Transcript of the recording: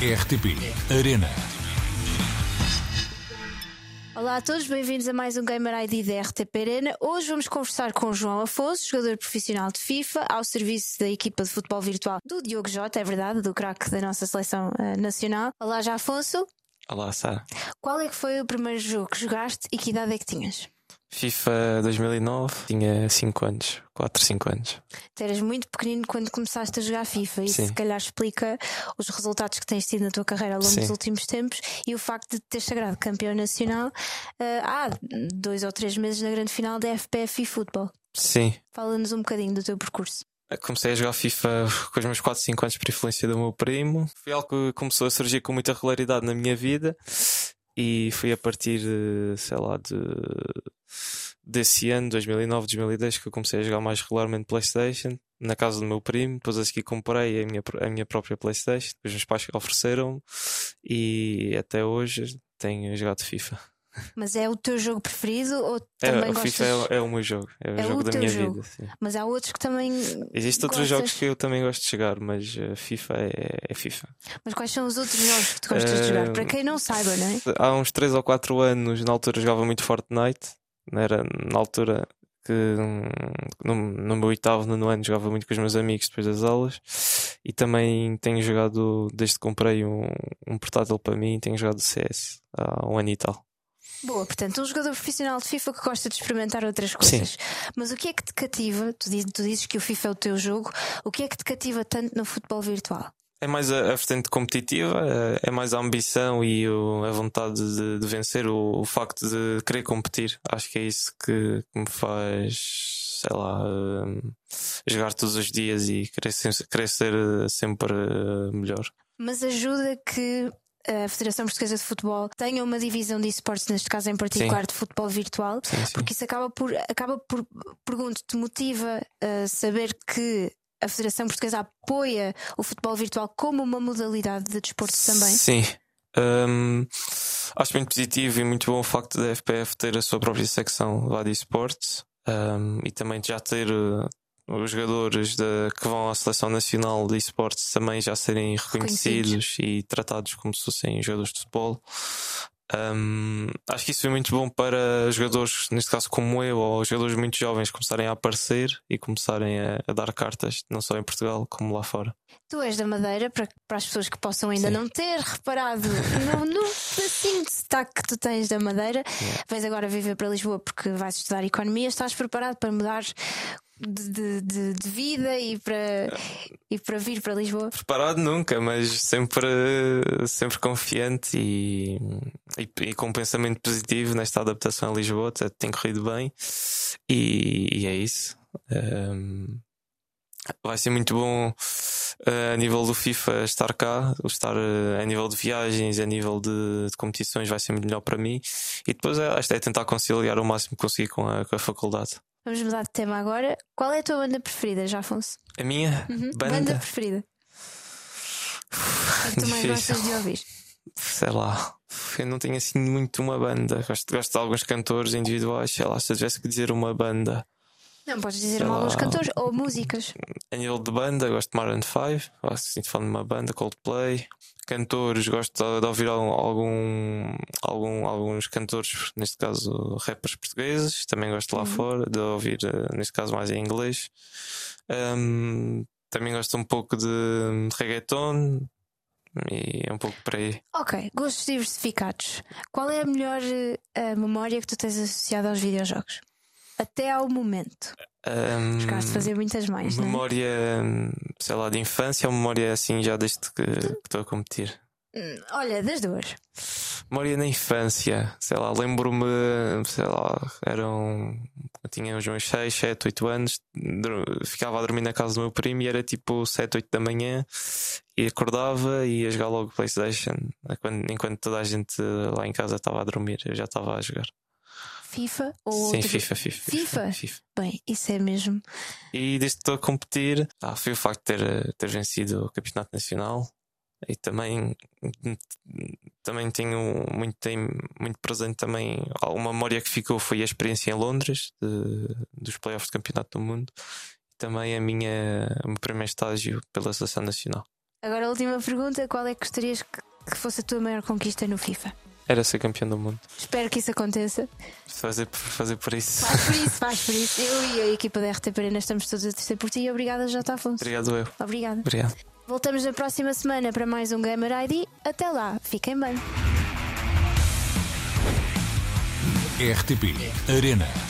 RTP Arena. Olá a todos, bem-vindos a mais um Gamer ID da RTP Arena. Hoje vamos conversar com João Afonso, jogador profissional de FIFA, ao serviço da equipa de futebol virtual do Diogo Jota, é verdade, do craque da nossa seleção uh, nacional. Olá, já Afonso. Olá, Sara. Qual é que foi o primeiro jogo que jogaste e que idade é que tinhas? FIFA 2009, tinha 5 anos, 4, 5 anos. Tu eras muito pequenino quando começaste a jogar FIFA e se calhar explica os resultados que tens tido na tua carreira ao longo Sim. dos últimos tempos e o facto de ter sagrado campeão nacional uh, há dois ou três meses na grande final da FPF e Futebol. Sim. Fala-nos um bocadinho do teu percurso. Comecei a jogar FIFA com os meus 4, 5 anos por influência do meu primo. Foi algo que começou a surgir com muita regularidade na minha vida e foi a partir, sei lá, de desse ano, 2009, 2010, que eu comecei a jogar mais regularmente PlayStation na casa do meu primo. Depois a seguir comprei a minha, a minha própria PlayStation. Depois meus pais ofereceram e até hoje tenho jogado FIFA. Mas é o teu jogo preferido ou é, também é, gostas... FIFA é, é, o meu jogo, é o é jogo o da minha jogo. vida. Sim. Mas há outros que também. Existem outros jogos que eu também gosto de jogar, mas uh, FIFA é, é, FIFA. Mas quais são os outros jogos que tu gostas de jogar? Para quem não saiba, não é? Há uns 3 ou 4 anos, na altura, jogava muito Fortnite. Era na altura que no, no meu oitavo, no ano, jogava muito com os meus amigos depois das aulas. E também tenho jogado, desde que comprei um, um portátil para mim, tenho jogado CS há um ano e tal. Boa, portanto, um jogador profissional de FIFA que gosta de experimentar outras coisas. Sim. Mas o que é que te cativa? Tu dizes, tu dizes que o FIFA é o teu jogo. O que é que te cativa tanto no futebol virtual? É mais a, a vertente competitiva, é, é mais a ambição e o, a vontade de, de vencer, o, o, facto de querer competir. Acho que é isso que, que me faz, sei lá, um, jogar todos os dias e querer, querer ser sempre uh, melhor. Mas ajuda que a Federação Portuguesa de Futebol tenha uma divisão de esportes, neste caso em particular sim. de futebol virtual, sim, sim. porque isso acaba por, acaba por pergunto-te, motiva a saber que a Federação Portuguesa apoia o futebol virtual como uma modalidade de desporto também? Sim. Um, acho muito positivo e muito bom o facto da FPF ter a sua própria secção lá de esportes um, e também já ter uh, os jogadores de, que vão à seleção nacional de esportes também já serem reconhecidos e tratados como se fossem jogadores de futebol. Um, acho que isso foi muito bom para jogadores, neste caso como eu, ou jogadores muito jovens, começarem a aparecer e começarem a, a dar cartas, não só em Portugal como lá fora. Tu és da Madeira, para, para as pessoas que possam ainda Sim. não ter reparado no, no pedacinho de destaque que tu tens da Madeira, yeah. vens agora viver para Lisboa porque vais estudar economia, estás preparado para mudar de, de, de, vida e para, e para vir para Lisboa? Preparado nunca, mas sempre, sempre confiante e, e, e com um pensamento positivo nesta adaptação a Lisboa. Tem corrido bem e, e é isso. Um, vai ser muito bom uh, a nível do FIFA estar cá, estar uh, a nível de viagens, a nível de, de, competições, vai ser melhor para mim. E depois é, é tentar conciliar o máximo que conseguir com a, com a faculdade. Vamos mudar de tema agora. Qual é a tua banda preferida, já Afonso? A minha uhum. banda? banda preferida. O que tu mais gostas de ouvir? Sei lá. Eu não tenho assim muito uma banda. Gosto, gosto de alguns cantores individuais. Sei lá, se eu tivesse que dizer uma banda. Não, podes dizer alguns cantores ou músicas. A nível de banda, gosto de Maroon 5. Gosto de falar de uma banda, Coldplay cantores, gosto de ouvir algum, algum, alguns cantores, neste caso rappers portugueses, também gosto lá uhum. fora de ouvir, eh, neste caso mais em inglês. Um, também gosto um pouco de, de reggaeton, e é um pouco por aí. Ok, gostos diversificados. Qual é a melhor uh, memória que tu tens associada aos videojogos? Até ao momento. Um, Chegaste a fazer muitas mais, Memória, né? sei lá, de infância ou memória assim já desde que, estou a competir? Hum, olha, das duas. Memória na infância, sei lá, lembro-me, sei lá, eram. Eu tinha uns meus 6, 7, 8 anos, ficava a dormir na casa do meu primo e era tipo 7, 8 da manhã e acordava e ia jogar logo PlayStation. Enquanto toda a gente lá em casa estava a dormir, eu já estava a jogar. FIFA ou Sim, outro... FIFA, FIFA, FIFA, FIFA. Bem, isso é mesmo. E desde que estou a competir, ah, foi o facto de ter, ter vencido o Campeonato Nacional. E também, também tenho muito, tenho muito presente também. Uma memória que ficou foi a experiência em Londres, de, dos playoffs do Campeonato do Mundo. E também a minha, o meu primeiro estágio pela Seleção Nacional. Agora a última pergunta: qual é que gostarias que, que fosse a tua maior conquista no FIFA? Era ser campeão do mundo. Espero que isso aconteça. Fazer, fazer por isso. Faz por isso, faz por isso. Eu e a equipa da RT Arena estamos todos a torcer por ti e obrigada, J. Afonso. Obrigado, eu. Obrigada. Obrigado. Voltamos na próxima semana para mais um Gamer ID. Até lá, fiquem bem. RTP Arena.